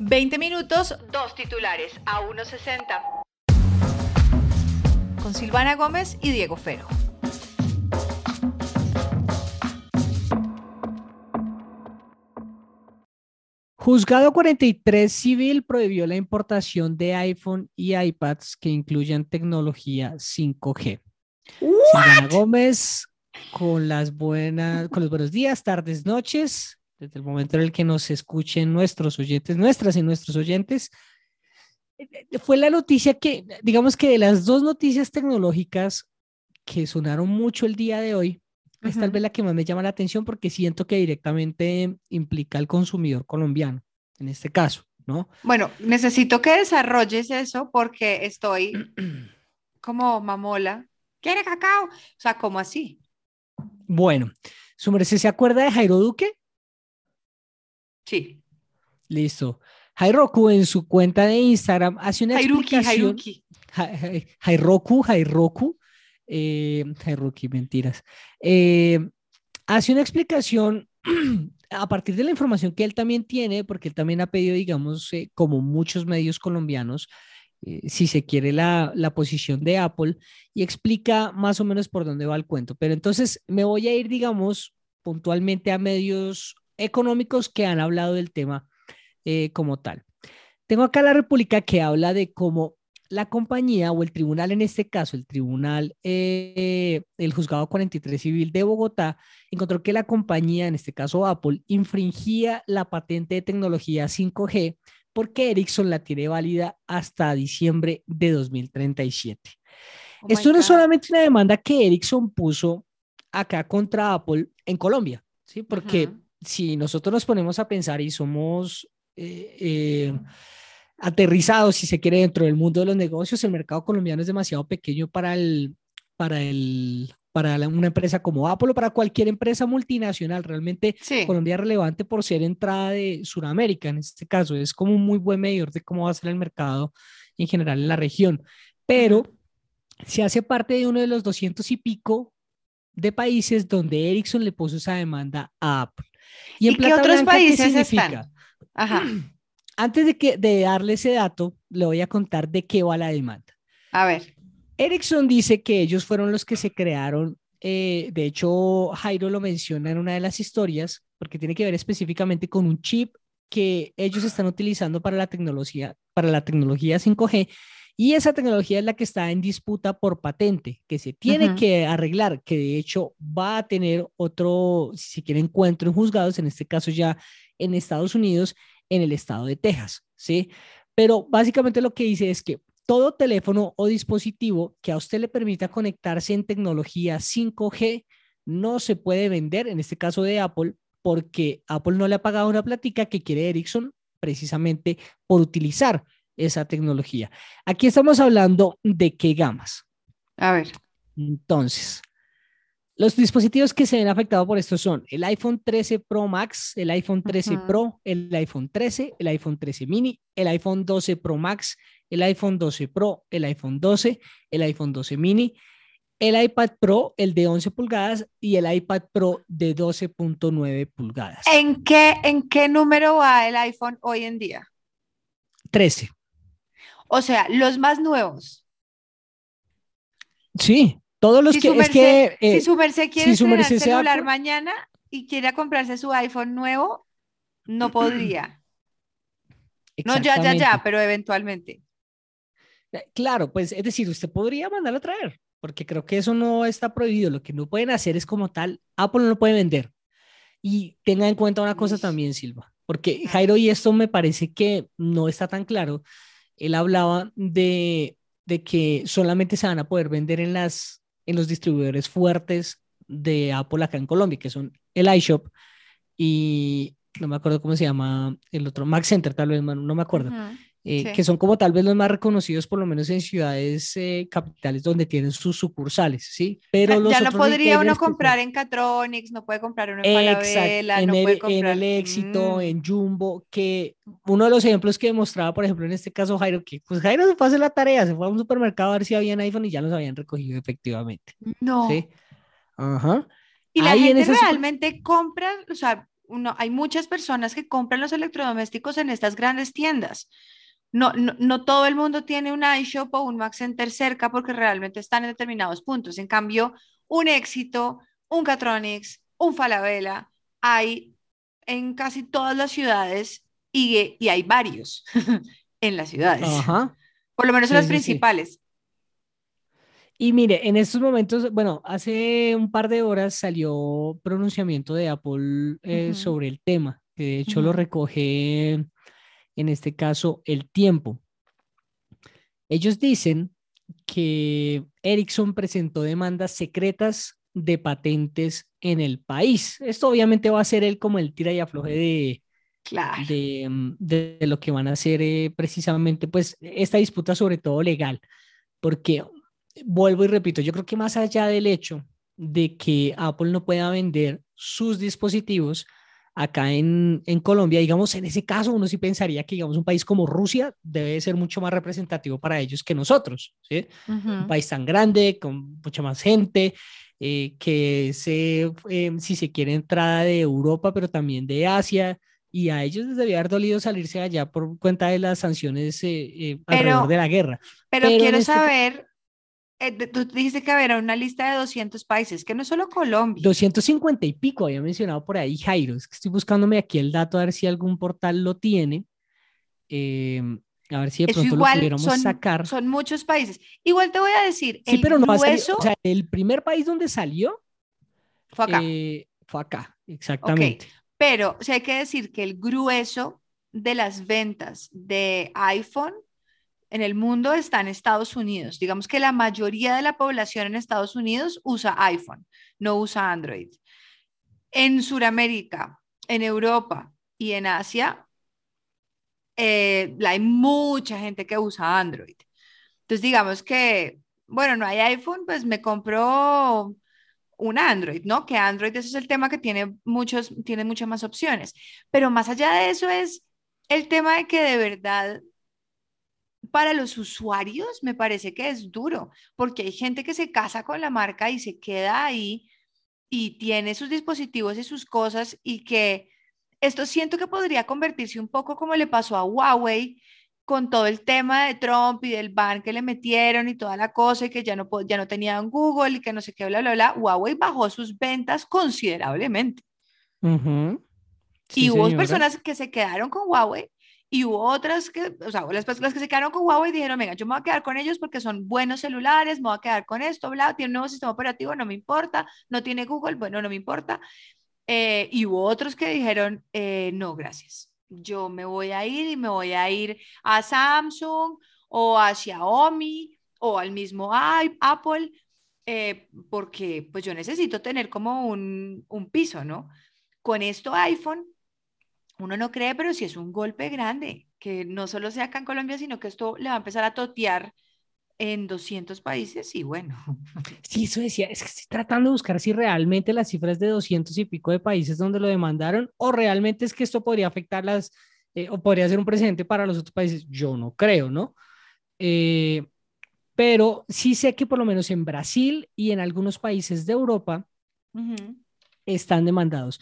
20 minutos, dos titulares a 1.60. Con Silvana Gómez y Diego Fero. Juzgado 43 Civil prohibió la importación de iPhone y iPads que incluyan tecnología 5G. Silvana Gómez, con las buenas, con los buenos días, tardes, noches, desde el momento en el que nos escuchen nuestros oyentes, nuestras y nuestros oyentes. Fue la noticia que, digamos que de las dos noticias tecnológicas que sonaron mucho el día de hoy, es tal vez la que más me llama la atención porque siento que directamente implica al consumidor colombiano, en este caso, ¿no? Bueno, necesito que desarrolles eso porque estoy como mamola. ¿Quiere cacao? O sea, ¿cómo así? Bueno, ¿su merced se acuerda de Jairo Duque? Sí. Listo. Jairoku en su cuenta de Instagram hace una explicación. Jairoku, Jairoku, eh, mentiras. Eh, hace una explicación a partir de la información que él también tiene, porque él también ha pedido, digamos, eh, como muchos medios colombianos, eh, si se quiere, la, la, posición de Apple y explica más o menos por dónde va el cuento. Pero entonces me voy a ir, digamos, puntualmente a medios económicos que han hablado del tema eh, como tal. Tengo acá la República que habla de cómo la compañía o el tribunal, en este caso, el tribunal, eh, el juzgado 43 civil de Bogotá, encontró que la compañía, en este caso Apple, infringía la patente de tecnología 5G porque Ericsson la tiene válida hasta diciembre de 2037. Esto no es solamente una demanda que Ericsson puso acá contra Apple en Colombia, ¿sí? Porque si nosotros nos ponemos a pensar y somos eh, eh, aterrizados, si se quiere, dentro del mundo de los negocios, el mercado colombiano es demasiado pequeño para el, para el, para una empresa como Apple o para cualquier empresa multinacional. Realmente Colombia es relevante por ser entrada de Sudamérica, en este caso. Es como un muy buen medidor de cómo va a ser el mercado en general en la región. Pero se hace parte de uno de los doscientos y pico de países donde Ericsson le puso esa demanda a Apple. ¿Y, en qué otros países están? Ajá. Antes de, que, de darle ese dato, le voy a contar de qué va la demanda. A ver. Ericsson dice que ellos fueron los que se crearon, eh, de hecho Jairo lo menciona en una de las historias, porque tiene que ver específicamente con un chip que ellos están utilizando para la tecnología, para la tecnología 5G, y esa tecnología es la que está en disputa por patente, que se tiene que arreglar, que de hecho va a tener otro, si quiere, encuentro en juzgados, en este caso ya en Estados Unidos, en el estado de Texas, ¿sí? Pero básicamente lo que dice es que todo teléfono o dispositivo que a usted le permita conectarse en tecnología 5G no se puede vender, en este caso de Apple, porque Apple no le ha pagado una plática que quiere Ericsson precisamente por utilizar esa tecnología. Aquí estamos hablando de qué gamas. A ver. Entonces, los dispositivos que se ven afectados por esto son el iPhone 13 Pro Max, el iPhone 13 Pro, el iPhone 13, el iPhone 13 mini, el iPhone 12 Pro Max, el iPhone 12 Pro, el iPhone 12, el iPhone 12 mini, el iPad Pro, el de 11 pulgadas y el iPad Pro de 12.9 pulgadas. ¿En qué, ¿En qué número va el iPhone hoy en día? 13. O sea, los más nuevos. Sí, todos los que, es que si eh, su merced quiere si celular mañana y quiere comprarse su iPhone nuevo, no podría. No, ya, ya, ya, pero eventualmente. Eh, claro, pues es decir, usted podría mandarlo a traer, porque creo que eso no está prohibido. Lo que no pueden hacer es como tal, Apple no lo puede vender. Y tenga en cuenta una cosa también, Silva, porque Jairo, y esto me parece que no está tan claro, él hablaba de, de que solamente se van a poder vender en, las, en los distribuidores fuertes de Apple acá en Colombia, que son el iShop y no me acuerdo cómo se llama el otro, Mac Center, tal vez, no me acuerdo. Eh, que son como tal vez los más reconocidos, por lo menos en ciudades eh, capitales donde tienen sus sucursales, ¿sí? Pero ya, no podría uno comprar en Catronics, no puede comprar uno en Falabella, en, no el, puede comprar... en el Éxito, mm. en Jumbo, que uno de los ejemplos que mostraba, por ejemplo, en este caso Jairo, que pues Jairo se fue a hacer la tarea, se fue a un supermercado a ver si habían iPhone y ya los habían recogido efectivamente. No. ¿sí? Ajá. Y la gente realmente compra, o sea, uno, hay muchas personas que compran los electrodomésticos en estas grandes tiendas. No, no, no, todo el mundo tiene un iShop o un Max Center cerca porque realmente están en determinados puntos. En cambio, un éxito, un Catronics, un Falabella, hay en casi todas las ciudades y, y hay varios en las ciudades. Por lo menos en las principales. Y mire, en estos momentos, bueno, hace un par de horas salió pronunciamiento de Apple eh, sobre el tema, que de hecho lo recoge en este caso el tiempo. Ellos dicen que Ericsson presentó demandas secretas de patentes en el país. Esto obviamente va a ser él como el tira y afloje de, de, lo que van a hacer eh, precisamente, pues, esta disputa sobre todo legal, porque vuelvo y repito, yo creo que más allá del hecho de que Apple no pueda vender sus dispositivos acá en, Colombia, digamos, en ese caso uno sí pensaría que, digamos, un país como Rusia debe ser mucho más representativo para ellos que nosotros, ¿sí? Un país tan grande, con mucha más gente, eh, que se, eh, si se quiere, entrada de Europa, pero también de Asia, y a ellos les debía haber dolido salirse allá por cuenta de las sanciones eh, alrededor de la guerra. Pero, quiero este saber eh, tú dijiste que había una lista de 200 países, que no es solo Colombia. 250 y pico, había mencionado por ahí Jairo. Es que estoy buscándome aquí el dato a ver si algún portal lo tiene. Em, a ver si de pronto lo pudiéramos sacar. Son muchos países. Igual te voy a decir. Sí, pero no grueso, o sea, el primer país donde salió fue acá. Eh, fue acá, exactamente. Pero o sea, hay que decir que el grueso de las ventas de iPhone en el mundo está en Estados Unidos. Digamos que la mayoría de la población en Estados Unidos usa iPhone, no usa Android. En Sudamérica, en Europa y en Asia, eh, hay mucha gente que usa Android. Entonces, digamos que, bueno, no hay iPhone, pues me compro un Android, ¿no? Que Android ese es el tema que tiene muchos, tiene muchas más opciones. Pero más allá de eso es el tema de que de verdad para los usuarios me parece que es duro, porque hay gente que se casa con la marca y se queda ahí y tiene sus dispositivos y sus cosas y que esto siento que podría convertirse un poco como le pasó a Huawei con todo el tema de Trump y del ban que le metieron y toda la cosa y que ya no, ya no tenían Google y que no sé qué, bla, bla, bla. Huawei bajó sus ventas considerablemente. y hubo personas que se quedaron con Huawei y hubo otras que, o sea, las personas que se quedaron con Huawei dijeron, venga, yo me voy a quedar con ellos porque son buenos celulares, me voy a quedar con esto, bla, tiene un nuevo sistema operativo, no me importa, no tiene Google, bueno, no me importa. Eh, y hubo otros que dijeron, eh, no, gracias, yo me voy a ir y me voy a ir a Samsung o a Xiaomi o al mismo Apple, eh, porque pues yo necesito tener como un, un piso, ¿no? Con esto iPhone uno no cree, pero sí es un golpe grande, que no solo sea acá en Colombia, sino que esto le va a empezar a totear en 200 países y bueno. Sí, eso decía, es que estoy tratando de buscar si realmente las cifras de 200 y pico de países donde lo demandaron o realmente es que esto podría afectar las, eh, o podría ser un precedente para los otros países. Yo no creo, ¿no? Eh, pero sí sé que por lo menos en Brasil y en algunos países de Europa están demandados.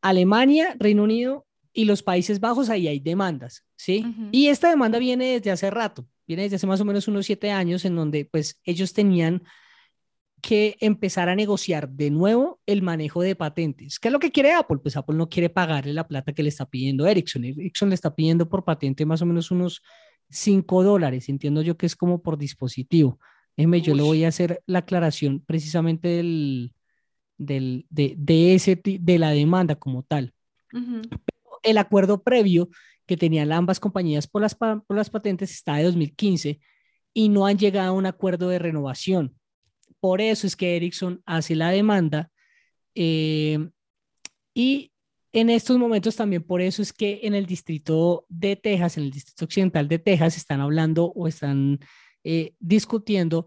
Alemania, Reino Unido, y los Países Bajos, ahí hay demandas, ¿sí? Y esta demanda viene desde hace rato, viene desde hace más o menos unos siete años, en donde pues ellos tenían que empezar a negociar de nuevo el manejo de patentes. ¿Qué es lo que quiere Apple? Pues Apple no quiere pagarle la plata que le está pidiendo Ericsson. Ericsson le está pidiendo por patente más o menos unos 5 dólares. Entiendo yo que es como por dispositivo. Déjeme, yo le voy a hacer la aclaración precisamente del, del, de, de, ese, de la demanda como tal el acuerdo previo que tenían ambas compañías por las, por las patentes está de 2015 y no han llegado a un acuerdo de renovación. Por eso es que Ericsson hace la demanda eh, y en estos momentos también por eso es que en el distrito de Texas, en el distrito occidental de Texas, están hablando o están eh, discutiendo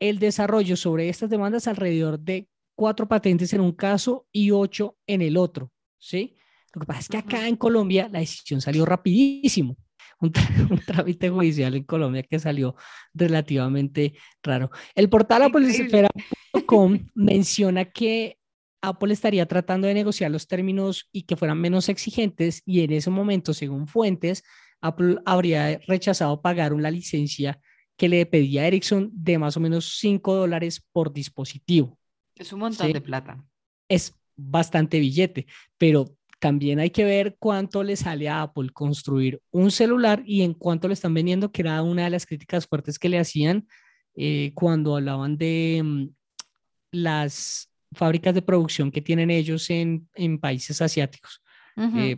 el desarrollo sobre estas demandas alrededor de cuatro patentes en un caso y ocho en el otro, ¿sí? Lo que pasa es que acá en Colombia la decisión salió rapidísimo. Un, trámite judicial en Colombia que salió relativamente raro. El portal apolisfera.com menciona que Apple estaría tratando de negociar los términos y que fueran menos exigentes y en ese momento, según fuentes, Apple habría rechazado pagar una licencia que le pedía a Ericsson de más o menos 5 dólares por dispositivo. Es un montón de plata. Es bastante billete, pero también hay que ver cuánto le sale a Apple construir un celular y en cuánto le están vendiendo, que era una de las críticas fuertes que le hacían eh, cuando hablaban de mm, las fábricas de producción que tienen ellos en, en países asiáticos. Eh,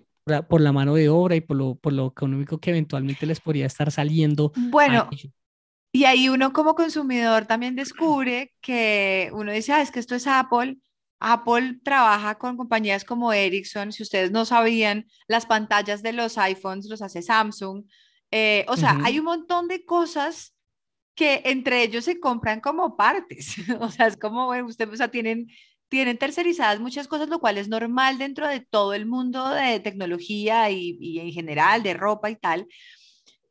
por, la mano de obra y por lo, por lo económico que eventualmente les podría estar saliendo. Bueno, y ahí uno como consumidor también descubre que uno dice, ah, es que esto es Apple, Apple trabaja con compañías como Ericsson, si ustedes no sabían, las pantallas de los iPhones los hace Samsung. Eh, o sea, hay un montón de cosas que entre ellos se compran como partes. o sea, es como, bueno, ustedes, o sea, tienen, tienen tercerizadas muchas cosas, lo cual es normal dentro de todo el mundo de tecnología y, y en general de ropa y tal.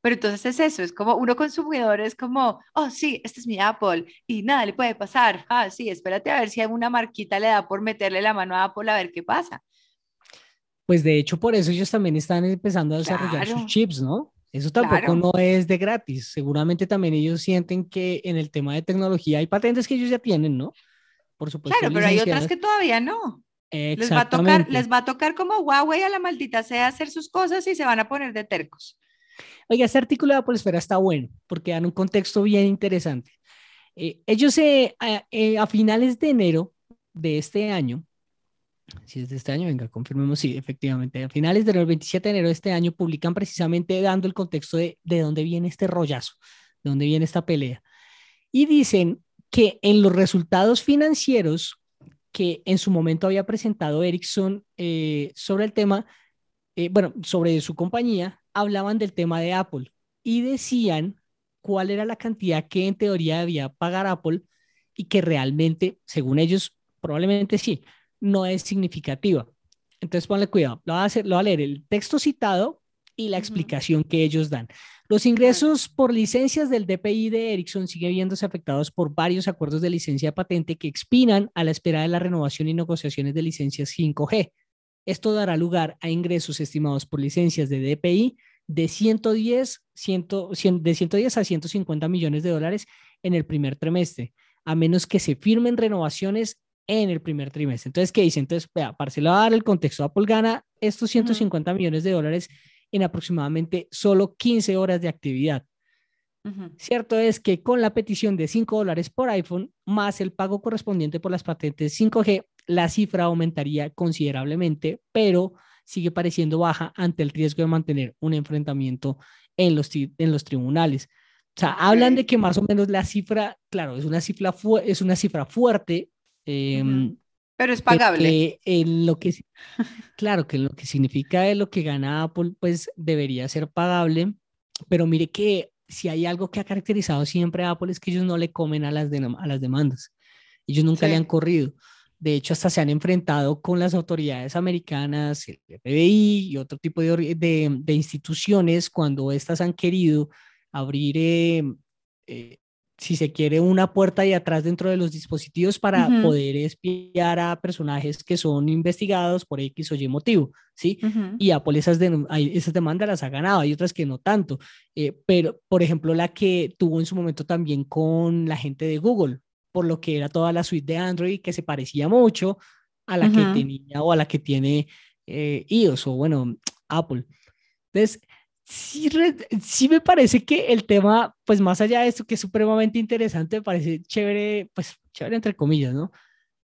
Pero entonces es eso, es como uno consumidor es como, oh sí, este es mi Apple y nada le puede pasar. Ah, sí, espérate a ver si alguna marquita le da por meterle la mano a Apple a ver qué pasa. Pues de hecho por eso ellos también están empezando a desarrollar sus chips, ¿no? Eso tampoco no es de gratis. Seguramente también ellos sienten que en el tema de tecnología hay patentes que ellos ya tienen, ¿no? Por supuesto. Claro, pero hay otras que todavía no. Les va, a tocar, les va a tocar como Huawei a la maldita sea hacer sus cosas y se van a poner de tercos. Oiga, este artículo de Esfera está bueno porque dan un contexto bien interesante. Eh, ellos eh, eh, a, finales de enero de este año, si es de este año, venga, confirmemos, sí, efectivamente, a finales de enero, el 27 de enero de este año, publican precisamente dando el contexto de, de dónde viene este rollazo, de dónde viene esta pelea. Y dicen que en los resultados financieros que en su momento había presentado Ericsson sobre el tema, bueno, sobre su compañía, hablaban del tema de Apple y decían cuál era la cantidad que en teoría debía pagar Apple y que realmente, según ellos, probablemente sí, no es significativa. Entonces, ponle cuidado. Lo voy a, hacer, lo a leer el texto citado y la explicación que ellos dan. Los ingresos por licencias del DPI de Ericsson siguen viéndose afectados por varios acuerdos de licencia de patente que expiran a la espera de la renovación y negociaciones de licencias 5G. Esto dará lugar a ingresos estimados por licencias de DPI de 110, 100, de 110 a 150 millones de dólares en el primer trimestre, a menos que se firmen renovaciones en el primer trimestre. Entonces, ¿qué dice? Entonces, vea, para dar el contexto, Apple gana estos 150 millones de dólares en aproximadamente solo 15 horas de actividad. Cierto es que con la petición de 5 dólares por iPhone más el pago correspondiente por las patentes 5G, la cifra aumentaría considerablemente, pero sigue pareciendo baja ante el riesgo de mantener un enfrentamiento en los, en los tribunales. O sea, hablan de que más o menos la cifra, claro, es una cifra, es una cifra fuerte. Em, pero es pagable. en lo que, claro, que lo que significa lo que gana Apple, pues debería ser pagable. Pero mire que si hay algo que ha caracterizado siempre a Apple es que ellos no le comen a las, a las demandas. Ellos nunca le han corrido. De hecho, hasta se han enfrentado con las autoridades americanas, el FBI y otro tipo de, de, instituciones cuando éstas han querido abrir, eh, eh, si se quiere, una puerta de atrás dentro de los dispositivos para poder espiar a personajes que son investigados por X o Y motivo, ¿sí? Y Apple esas, esas demandas las ha ganado, hay otras que no tanto, eh, pero por ejemplo la que tuvo en su momento también con la gente de Google, por lo que era toda la suite de Android que se parecía mucho a la que tenía o a la que tiene eh, iOS o bueno, Apple. Entonces, sí, sí me parece que el tema, pues más allá de esto que es supremamente interesante, me parece chévere, pues chévere entre comillas, ¿no?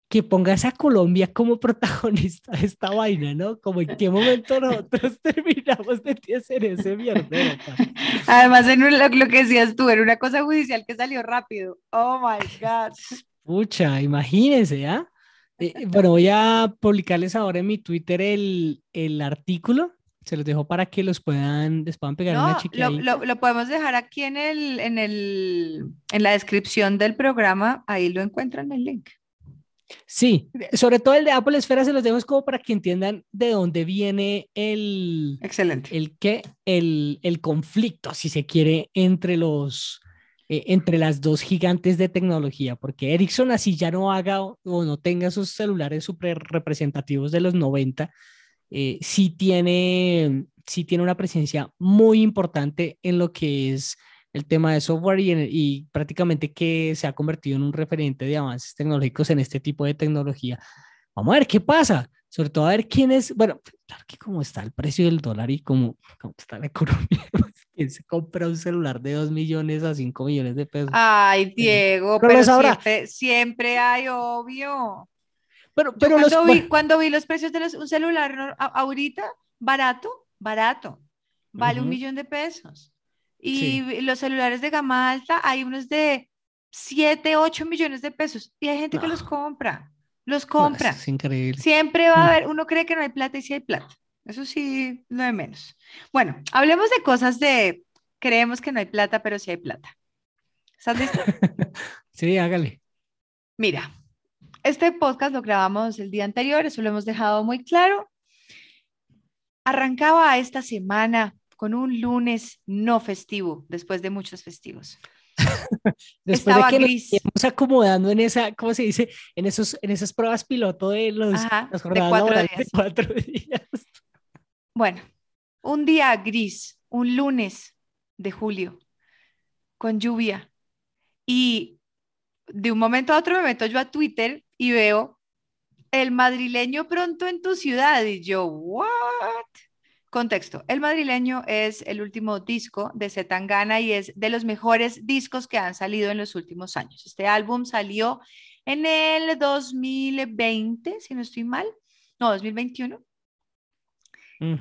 Que pongas a Colombia como protagonista de esta vaina, ¿no? Como en qué momento nosotros terminamos de hacer ese mierda. Además, en lo, que decías tú, era una cosa judicial que salió rápido. Oh my God. Pucha, imagínense, ¿ah? Eh, bueno, voy a publicarles ahora en mi Twitter el, el artículo. Se los dejo para que los puedan, les puedan pegar una chiquita. Lo, lo, lo, podemos dejar aquí en, el, en, el, en la descripción del programa. Ahí lo encuentran el link. Sí, sobre todo el de Apple Esfera se los dejo es como para que entiendan de dónde viene el... Excelente. El que, el, el conflicto, si se quiere, entre los, eh, entre las dos gigantes de tecnología, porque Ericsson así ya no haga o, no tenga sus celulares super representativos de los 90, eh, sí, tiene, sí tiene una presencia muy importante en lo que es el tema de software y, y prácticamente que se ha convertido en un referente de avances tecnológicos en este tipo de tecnología. Vamos a ver qué pasa sobre todo a ver quién es, bueno, claro que como está el precio del dólar y como, está la economía, pues, ¿quién se compra un celular de 2 millones a 5 millones de pesos? Ay, Diego, pero, siempre, siempre, hay, obvio. Pero, pero cuando, vi, cuando, vi, los precios de un celular ahorita, barato, barato, vale un millón de pesos. Y los celulares de gama alta, hay unos de 7, 8 millones de pesos y hay gente que los compra los compra. es increíble. Siempre va a mm. haber, uno cree que no hay plata y sí hay plata. Eso sí, no de menos. Bueno, hablemos de cosas de, creemos que no hay plata, pero sí hay plata. ¿Estás listo? sí, hágale. Mira, este podcast lo grabamos el día anterior, eso lo hemos dejado muy claro. Arrancaba esta semana con un lunes no festivo, después de muchos festivos. Después de que gris. nos acomodando en esa, ¿cómo se dice? En, esos, en esas pruebas piloto de los las jornadas de cuatro días. Bueno, un día gris, un lunes de julio, con lluvia. Y de un momento a otro me meto yo a Twitter y veo el madrileño pronto en tu ciudad. Y yo, ¿what? Contexto, El Madrileño es el último disco de Zetangana y es de los mejores discos que han salido en los últimos años. Este álbum salió en el 2020, si no estoy mal, no, 2021.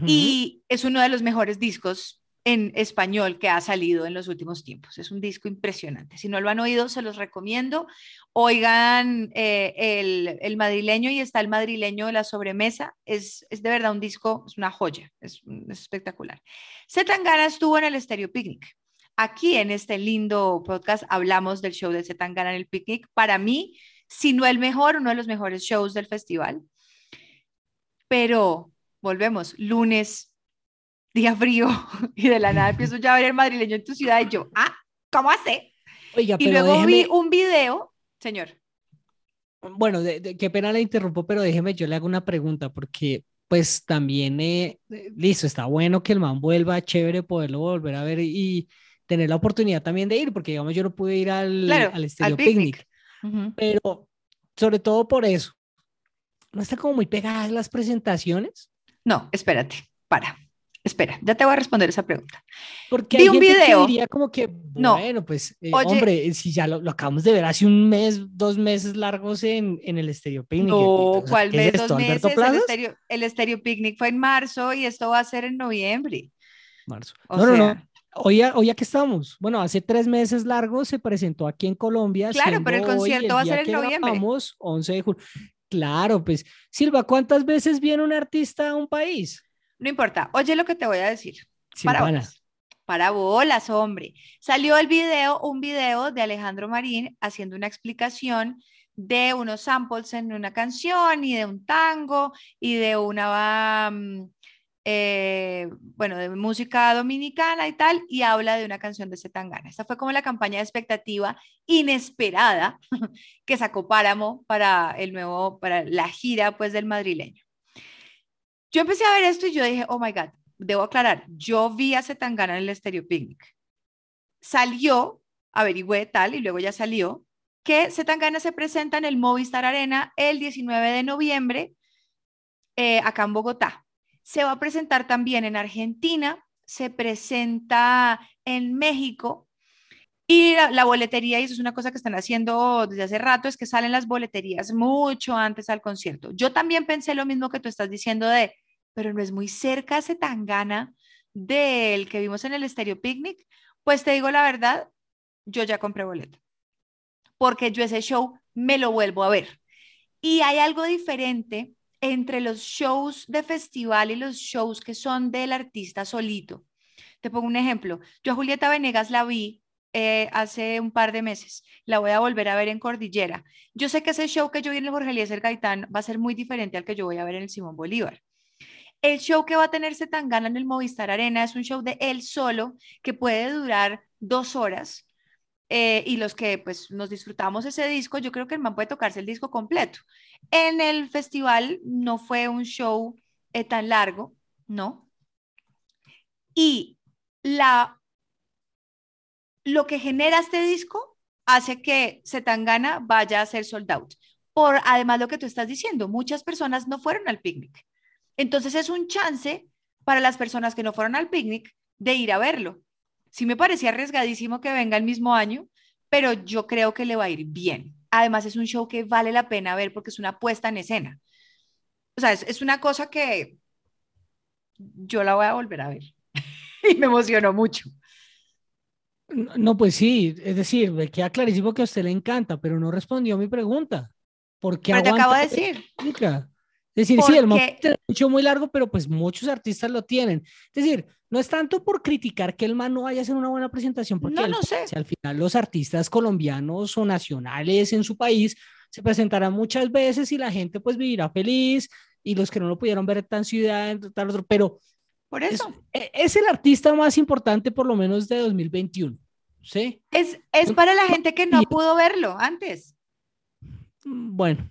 Y es uno de los mejores discos en español que ha salido en los últimos tiempos. Es un disco impresionante. Si no lo han oído, se los recomiendo. Oigan eh, el, madrileño y está el madrileño de la sobremesa. Es, es de verdad un disco, es una joya, es, es espectacular. Zetangana estuvo en el Stereo Picnic. Aquí en este lindo podcast hablamos del show de Zetangana en el Picnic. Para mí, si no el mejor, uno de los mejores shows del festival. Pero volvemos, lunes día frío y de la nada empiezo ya a ver el madrileño en tu ciudad y yo, ah, ¿cómo hace? Oiga, y luego vi un video, señor. Bueno, de, qué pena le interrumpo, pero déjeme, yo le hago una pregunta porque pues también, eh, listo, está bueno que el man vuelva, chévere poderlo volver a ver y, tener la oportunidad también de ir, porque digamos yo no pude ir al, al Estéreo Picnic, pero sobre todo por eso, ¿no está como muy pegadas las presentaciones? No, espérate, para. Espera, ya te voy a responder esa pregunta. Porque Vi un video. diría como que, bueno, pues, eh, hombre, si ya lo, acabamos de ver hace un mes, dos meses largos en, en el Estéreo Picnic. No, ¿cuál mes, dos meses? El estéreo, el estéreo Picnic fue en marzo y esto va a ser en noviembre. Marzo. no, no, no. Hoy, hoy aquí estamos. Bueno, hace tres meses largos se presentó aquí en Colombia. Claro, pero el concierto va a ser en noviembre. Vamos, 11 de julio. Claro, pues, Silva, ¿cuántas veces viene un artista a un país? No importa, oye lo que te voy a decir. para bolas. Para bolas, hombre. Salió el video, un video de Alejandro Marín haciendo una explicación de unos samples en una canción y de un tango y de una, mm, eh, bueno, de música dominicana y tal, y habla de una canción de Zetangana. Esta fue como la campaña de expectativa inesperada que sacó Páramo para el nuevo, para la gira pues del madrileño. Yo empecé a ver esto y yo dije, oh my God, debo aclarar, yo vi a Zetangana en el Stereo Picnic. Salió, averigüé tal, y luego ya salió, que Zetangana se presenta en el Movistar Arena el 19 de noviembre eh, acá en Bogotá. Se va a presentar también en Argentina, se presenta en México y la, boletería, y eso es una cosa que están haciendo desde hace rato, es que salen las boleterías mucho antes al concierto. Yo también pensé lo mismo que tú estás diciendo de, pero no es muy cerca ese tangana del que vimos en el Stereo Picnic. Pues te digo la verdad, yo ya compré boleto, porque yo ese show me lo vuelvo a ver. Y hay algo diferente entre los shows de festival y los shows que son del artista solito. Te pongo un ejemplo. Yo a Julieta Venegas la vi eh, hace un par de meses. La voy a volver a ver en Cordillera. Yo sé que ese show que yo vi en el Jorge Eliezer Gaitán va a ser muy diferente al que yo voy a ver en el Simón Bolívar. El show que va a tenerse tan gana en el Movistar Arena es un show de él solo que puede durar dos horas eh, y los que pues nos disfrutamos ese disco, yo creo que el man puede tocarse el disco completo. En el festival no fue un show eh, tan largo, ¿no? Y la, lo que genera este disco hace que Zetangana vaya a ser sold out. Por además lo que tú estás diciendo, muchas personas no fueron al picnic. Entonces es un chance para las personas que no fueron al picnic de ir a verlo. Sí me parecía arriesgadísimo que venga el mismo año, pero yo creo que le va a ir bien. Además es un show que vale la pena ver porque es una puesta en escena. O sea, es, una cosa que yo la voy a volver a ver. y me emocionó mucho. No, pues sí, es decir, me queda clarísimo que a usted le encanta, pero no respondió a mi pregunta. ¿Por qué te acabo de decir. Es decir, sí, el momento es muy largo, pero pues muchos artistas lo tienen. Es decir, no es tanto por criticar que el man no vaya a hacer una buena presentación, porque no, no sé. Al final los artistas colombianos o nacionales en su país se presentarán muchas veces y la gente pues vivirá feliz y los que no lo pudieron ver tan ciudad, tal otro, pero por eso es, es, el artista más importante por lo menos de 2021, ¿sí? Es, es para la gente que no pudo verlo antes. Bueno,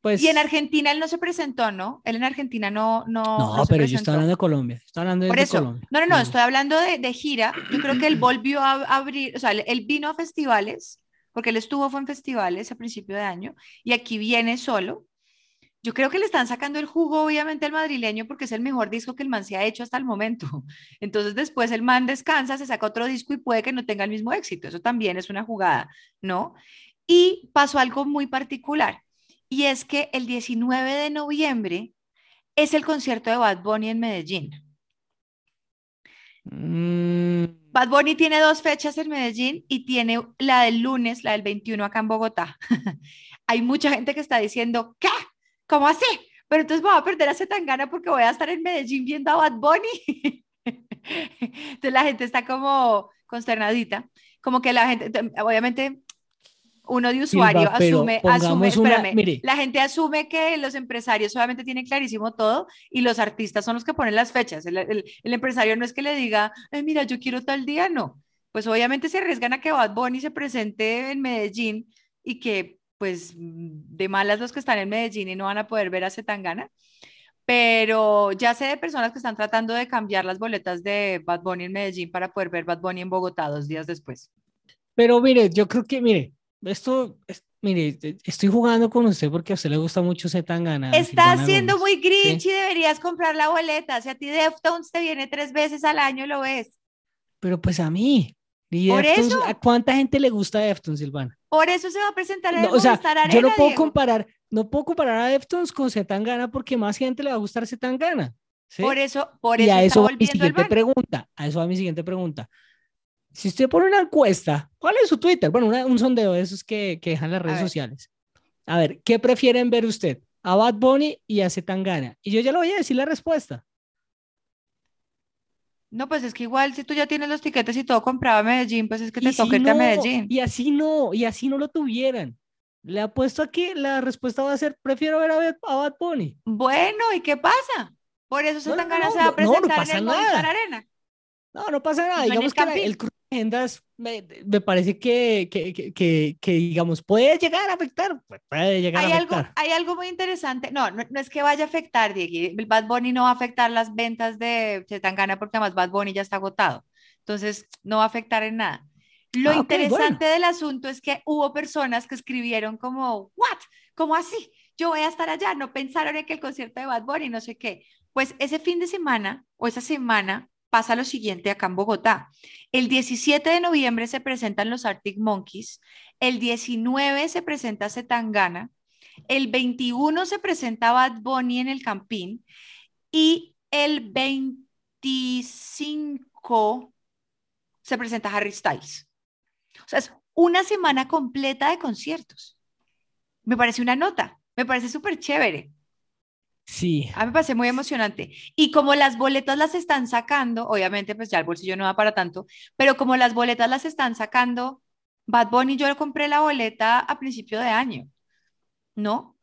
pues, y en Argentina él no se presentó, ¿no? Él en Argentina no. No, no, pero yo estoy hablando de Colombia. Estoy hablando de, Por eso, Colombia. No, no, no, estoy hablando de, de, gira. Yo creo que él volvió a abrir, o sea, él vino a festivales, porque él estuvo fue en festivales a principio de año, y aquí viene solo. Yo creo que le están sacando el jugo, obviamente, al madrileño, porque es el mejor disco que el man se ha hecho hasta el momento. Entonces, después el man descansa, se saca otro disco y puede que no tenga el mismo éxito. Eso también es una jugada, ¿no? Y pasó algo muy particular y es que el 19 de noviembre es el concierto de Bad Bunny en Medellín. Mm. Bad Bunny tiene dos fechas en Medellín y tiene la del lunes, la del 21 acá en Bogotá. Hay mucha gente que está diciendo, ¿qué? ¿Cómo así? Pero entonces voy a perder a Zetangana porque voy a estar en Medellín viendo a Bad Bunny. entonces la gente está como consternadita, como que la gente, obviamente uno de usuario asume, asume espérame, la gente asume que los empresarios solamente tienen clarísimo todo y los artistas son los que ponen las fechas. El, el, empresario no es que le diga, mira, yo quiero tal día, no. Pues obviamente se arriesgan a que Bad Bunny se presente en Medellín y que pues de malas los que están en Medellín y no van a poder ver a Zetangana. Pero ya sé de personas que están tratando de cambiar las boletas de Bad Bunny en Medellín para poder ver Bad Bunny en Bogotá dos días después. Pero mire, yo creo que, mire, esto, mire, estoy jugando con usted porque a usted le gusta mucho Zetangana. Está siendo muy grinch y deberías comprar la boleta. Si a ti Deftones te viene tres veces al año, lo ves. Pero pues a mí. ¿Y Por eso. ¿A cuánta gente le gusta Deftones, Silvana? Por eso se va a presentar en el o sea, Yo no puedo comparar, no puedo comparar a Deftones con Zetangana porque más gente le va a gustar Zetangana. ¿sí? Por eso, por eso. Y a eso va mi siguiente pregunta. A eso va mi siguiente pregunta. Si usted pone una encuesta, ¿cuál es su Twitter? Bueno, un sondeo de esos que, que dejan las redes sociales. A ver, ¿qué prefieren ver usted? ¿A Bad Bunny y a Zetangana? Y yo ya le voy a decir la respuesta. No, pues es que igual si tú ya tienes los tiquetes y todo comprado a Medellín, pues es que te toca a Medellín. Y así no, y así no lo tuvieran. Le apuesto aquí, la respuesta va a ser, prefiero ver a, Bad Bunny. Bueno, ¿y qué pasa? Por eso Zetangana se va a presentar en el. Arena. No, no pasa nada. Digamos que el, agendas me, me parece que, que, que, que, digamos, puede llegar a afectar. Puede llegar hay a afectar. Algo, hay algo muy interesante. No, no, es que vaya a afectar, Diego. El Bad Bunny no va a afectar las ventas de Zetangana porque además Bad Bunny ya está agotado. Entonces, no va a afectar en nada. Lo ah, interesante del asunto es que hubo personas que escribieron como, ¿what? ¿Cómo así? Yo voy a estar allá. No pensaron en que el concierto de Bad Bunny, no sé qué. Pues ese fin de semana o esa semana pasa lo siguiente acá en Bogotá. El 17 de noviembre se presentan los Arctic Monkeys, el 19 se presenta Zetangana, el 21 se presenta Bad Bunny en el Campín y el 25 se presenta Harry Styles. O sea, es una semana completa de conciertos. Me parece una nota, me parece súper chévere. Sí. A mí me parece muy emocionante. Y como las boletas las están sacando, obviamente pues ya el bolsillo no va para tanto, pero como las boletas las están sacando, Bad Bunny yo compré la boleta a principio de año, ¿no?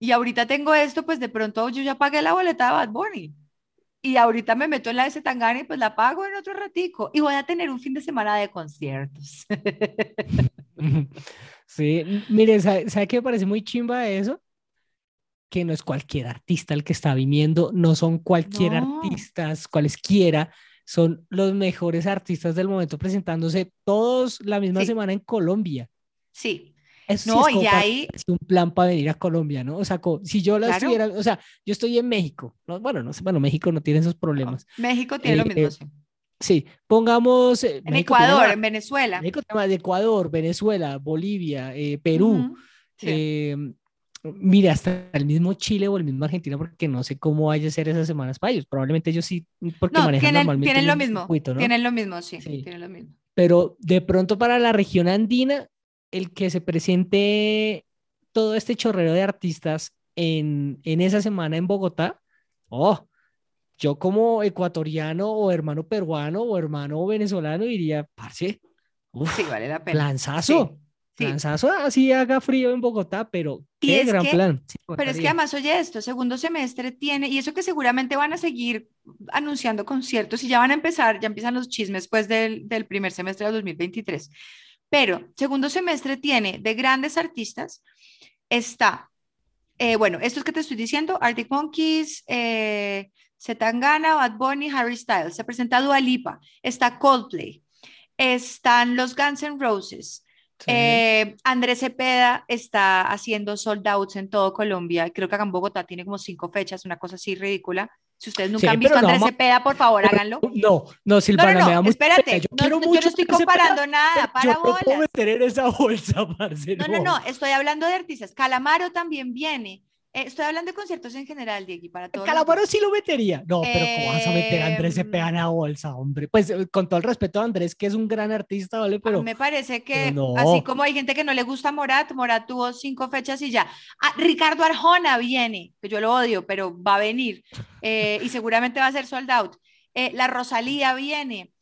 Y ahorita tengo esto, pues de pronto yo ya pagué la boleta de Bad Bunny. y ahorita me meto en la de Setangana y pues la pago en otro ratico y voy a tener un fin de semana de conciertos. Sí, mire, ¿sabe, ¿sabe qué me parece muy chimba eso? Que no es cualquier artista el que está viniendo, no son cualquier artistas, cualesquiera, son los mejores artistas del momento presentándose todos la misma semana en Colombia. Sí, no, y ahí... Es un plan para venir a Colombia, ¿no? O sea, si yo la estuviera, o sea, yo estoy en México, ¿no? bueno, no sé, bueno, México no tiene esos problemas. México tiene lo mismo, eh, sí. Sí, pongamos... Eh, en Ecuador, en Venezuela. México tema de Ecuador, Venezuela, Bolivia, eh, Perú. Mire, hasta el mismo Chile o el mismo Argentina, porque no sé cómo vaya a ser esas semanas para ellos. Probablemente ellos sí, porque manejan tienen, normalmente. Tienen lo mismo. Tienen lo mismo, sí, sí. Tienen lo mismo. Pero de pronto para la región andina, el que se presente todo este chorrero de artistas en, en esa semana en Bogotá, oh, yo como ecuatoriano o hermano peruano o hermano venezolano diría, parce, sí, vale la pena. Lanzazo. Lanzazo, así haga frío en Bogotá, pero qué gran plan. pero es que además, oye, esto, segundo semestre tiene, y eso que seguramente van a seguir anunciando conciertos y ya van a empezar, ya empiezan los chismes pues del, del primer semestre del 2023. Pero segundo semestre tiene de grandes artistas, está, eh, bueno, estos que te estoy diciendo, Arctic Monkeys, eh, Zetangana, Bad Bunny, Harry Styles, se presenta Dua Lipa, está Coldplay, están los Guns N' Roses, eh, Andrés Cepeda está haciendo sold outs en todo Colombia, creo que acá en Bogotá tiene como cinco fechas, una cosa así ridícula. Si ustedes nunca han visto a Andrés Cepeda, por favor, háganlo. No, no, Silvana, no, no, no, me da espérate, yo, no, yo no estoy comparando nada, para yo bolas. puedo meter en esa bolsa, parce, no, no, no, estoy hablando de artistas. Calamaro también viene. Eh, estoy hablando de conciertos en general, Diego, para todos. Calamaro sí lo metería. No, pero ¿cómo vas a meter a Andrés Cepeda en la bolsa, hombre? Pues eh, con todo el respeto a Andrés, que es un gran artista, ¿vale? Pero. me parece que, así como hay gente que no le gusta Morat, Morat tuvo cinco fechas y ya. Ah, Ricardo Arjona viene, que yo lo odio, pero va a venir. Eh, y seguramente va a ser sold out. la Rosalía viene.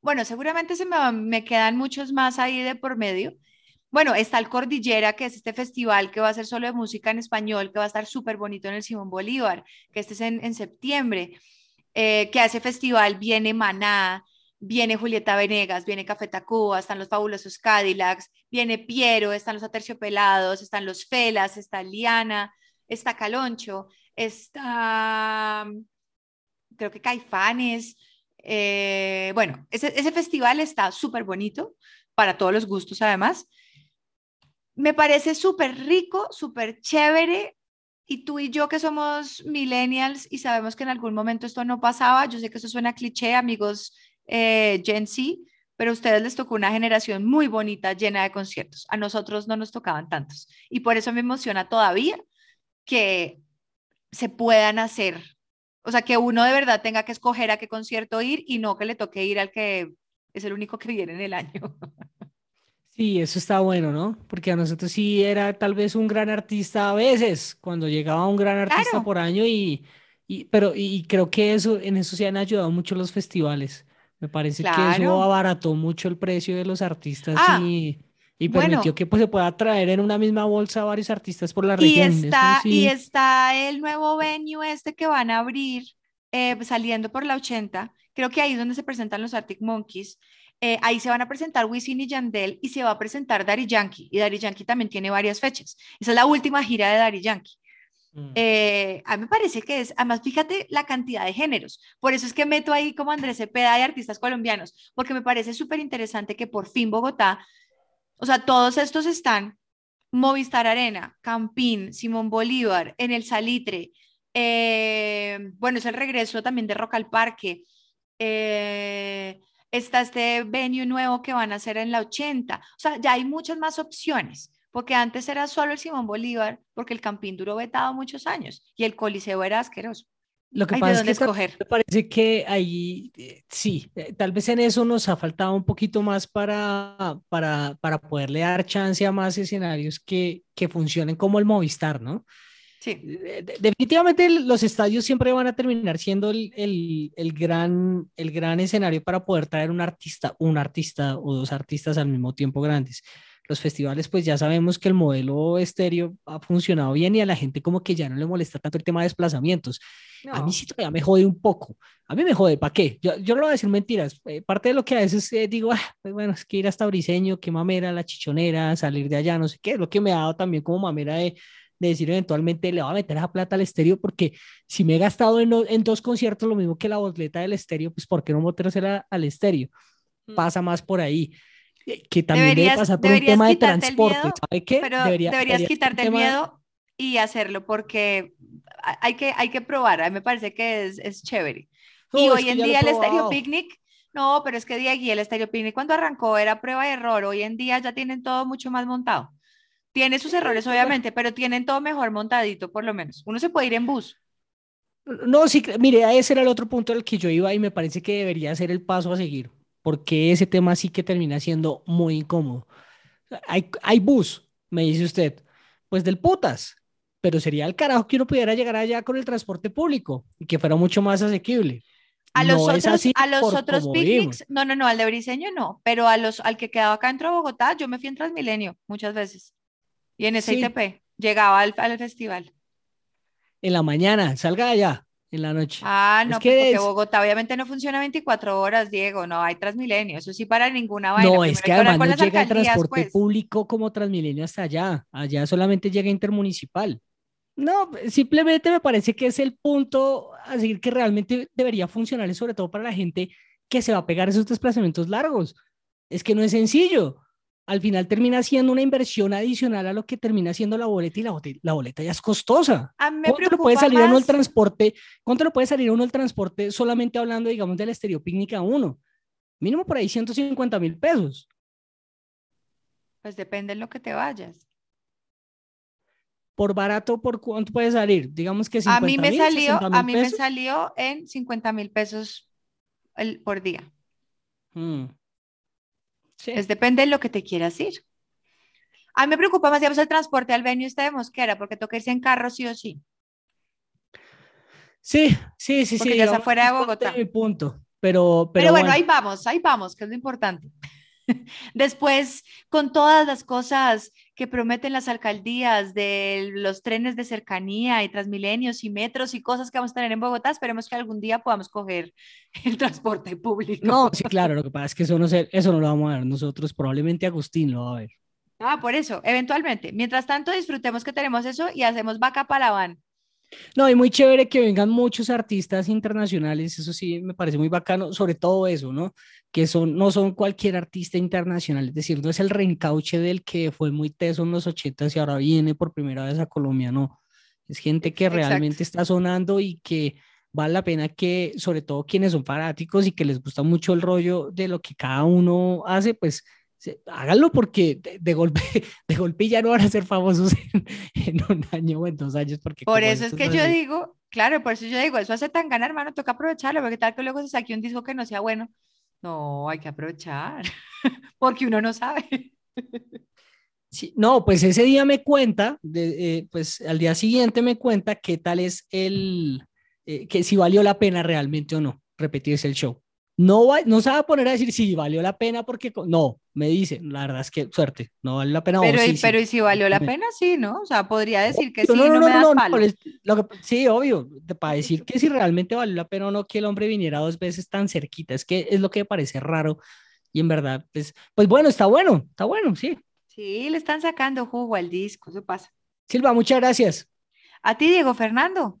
bueno, seguramente se me, me quedan muchos más ahí de por medio. Bueno, está el Cordillera, que es este festival que va a ser solo de música en español, que va a estar súper bonito en el Simón Bolívar, que este es en, septiembre, eh, que a festival viene Maná, viene Julieta Venegas, viene Café Tacuba, están los fabulosos Cadillacs, viene Piero, están los Aterciopelados, están los Felas, está Liana, está Caloncho, está, creo que Caifanes. Eh, bueno, ese, ese festival está súper bonito, para todos los gustos además me parece súper rico, súper chévere. Y tú y yo que somos millennials y sabemos que en algún momento esto no pasaba, yo sé que eso suena cliché, amigos eh, Gen Z, pero a ustedes les tocó una generación muy bonita, llena de conciertos. A nosotros no nos tocaban tantos. Y por eso me emociona todavía que se puedan hacer. O sea, que uno de verdad tenga que escoger a qué concierto ir y no que le toque ir al que es el único que viene en el año. Sí, eso está bueno, ¿no? Porque a nosotros sí era tal vez un gran artista a veces, cuando llegaba un gran artista por año y, y pero y creo que eso en eso se han ayudado mucho los festivales. Me parece que eso abarató mucho el precio de los artistas ah, y, y permitió que pues, se pueda traer en una misma bolsa varios artistas por la región. Y está, y está el nuevo venue este que van a abrir eh, saliendo por la 80. Creo que ahí es donde se presentan los Arctic Monkeys. Eh, ahí se van a presentar Wisin y Yandel y se va a presentar Daddy Yankee. Y Daddy Yankee también tiene varias fechas. Esa es la última gira de Daddy Yankee. Mm. Eh, a mí me parece que es, además, fíjate la cantidad de géneros. Por eso es que meto ahí como Andrés Cepeda de artistas colombianos, porque me parece súper interesante que por fin Bogotá, o sea, todos estos están, Movistar Arena, Campín, Simón Bolívar, en el Salitre, eh, bueno, es el regreso también de Rock al Parque, eh, está este venue nuevo que van a hacer en la 80. O sea, ya hay muchas más opciones, porque antes era solo el Simón Bolívar, porque el Campín duró vetado muchos años y el Coliseo era asqueroso. Lo que pasa es que escoger. me parece que ahí eh, sí, eh, tal vez en eso nos ha faltado un poquito más para, para, para poderle dar chance a más escenarios que, que funcionen como el Movistar, ¿no? Sí. Definitivamente los estadios siempre van a terminar siendo el, el, gran, el gran escenario para poder traer un artista, un artista o dos artistas al mismo tiempo grandes. los festivales, pues ya sabemos que el modelo estéreo ha funcionado bien y a la gente como que ya no le molesta tanto el tema de desplazamientos. A mí sí todavía me jode un poco. A mí me jode, ¿para qué? Yo, yo no voy a decir mentiras. Eh, parte de lo que a veces eh, digo, ah, pues bueno, es que ir hasta Briseño, qué mamera, la chichonera, salir de allá, no sé qué, es lo que me ha dado también como mamera de, de decir eventualmente le voy a meter esa plata al estéreo porque si me he gastado en, en, dos conciertos lo mismo que la boleta del estéreo, pues ¿por qué no metérsela al estéreo? Mm. Pasa más por ahí que también deberías, debe pasar por un tema de transporte. ¿Sabe qué? Pero deberías quitarte el miedo y hacerlo porque hay que, hay que probar. A mí me parece que es, es chévere. y hoy en día el Estéreo Picnic, no, pero es que Diego, el Estéreo Picnic cuando arrancó era prueba y error. Hoy en día ya tienen todo mucho más montado. Tiene sus errores, obviamente, pero tienen todo mejor montadito, por lo menos. Uno se puede ir en bus. No, sí, mire, ese era el otro punto al que yo iba y me parece que debería ser el paso a seguir porque ese tema sí que termina siendo muy incómodo. Hay, hay bus, me dice usted, pues del putas, pero sería el carajo que uno pudiera llegar allá con el transporte público y que fuera mucho más asequible. A los otros, a los otros picnics, no, no, no, al de Briseño no, pero a los, al que quedaba acá dentro de Bogotá, yo me fui en Transmilenio muchas veces. Y en ese ITP, llegaba al, al, festival. En la mañana, salga allá en la noche. Ah, no, pues, porque Bogotá obviamente no funciona 24 horas, Diego, no hay Transmilenio, eso sí para ninguna vaina. No, es que además no llega el transporte pues. público como Transmilenio hasta allá, allá solamente llega intermunicipal. No, simplemente me parece que es el punto a seguir que realmente debería funcionar, y sobre todo para la gente que se va a pegar esos desplazamientos largos. Es que no es sencillo al final termina siendo una inversión adicional a lo que termina siendo la boleta y la, boleta, la boleta ya es costosa. ¿Cuánto le puede salir a uno el transporte? ¿Cuánto le puede salir a uno el transporte solamente hablando, digamos, de la estereopícnica uno? Mínimo por ahí 150 mil pesos. Pues depende de lo que te vayas. Por barato, ¿por cuánto puede salir? Digamos que 50 a mí me salió, A mí me salió en 50 mil pesos el, por día. Mm. Es depende de lo que te quieras ir. A mí me preocupa más, digamos, el transporte al venue este de Mosquera, porque toca irse en carro sí o sí. Sí, sí, sí, porque sí. ya está fuera de Bogotá. Mi punto. Pero, pero, bueno, ahí vamos, ahí vamos, que es lo importante. Después, con todas las cosas que prometen las alcaldías de los trenes de cercanía y transmilenios y metros y cosas que vamos a tener en Bogotá, esperemos que algún día podamos coger el transporte público. No, sí, claro, lo que pasa es que eso no, eso no lo vamos a ver nosotros, probablemente Agustín lo va a ver. Ah, por eso, eventualmente. Mientras tanto, disfrutemos que tenemos eso y hacemos vaca para la van. No, y muy chévere que vengan muchos artistas internacionales, eso sí me parece muy bacano, sobre todo eso, ¿no? Que son, no son cualquier artista internacional, es decir, no es el reencauche del que fue muy teso en los 80 y ahora viene por primera vez a Colombia, no. Es gente que realmente está sonando y que vale la pena que, sobre todo quienes son fanáticos y que les gusta mucho el rollo de lo que cada uno hace, pues háganlo porque de, golpe, de golpe ya no van a ser famosos en, un año o en dos años. Porque por eso es que yo digo, claro, por eso yo digo, eso hace tan ganar, hermano, toca aprovecharlo, porque tal que luego se saque un disco que no sea bueno. No, hay que aprovechar, porque uno no sabe. Sí, no, pues ese día me cuenta, de, eh, pues al día siguiente me cuenta qué tal es el, eh, que si valió la pena realmente o no repetirse el show. No, va, no se va a poner a decir si valió la pena porque no, me dice, la verdad es que suerte, no vale la pena. Pero, y, pero y si valió la pena, sí, ¿no? O sea, podría decir que sí, no, no, me das palo. Lo que, sí, obvio, para decir que si realmente valió la pena o no que el hombre viniera dos veces tan cerquita, es que es lo que me parece raro y en verdad, pues, pues bueno, está bueno, está bueno, sí. Sí, le están sacando jugo al disco, eso pasa. Silva, muchas gracias. A ti, Diego Fernando.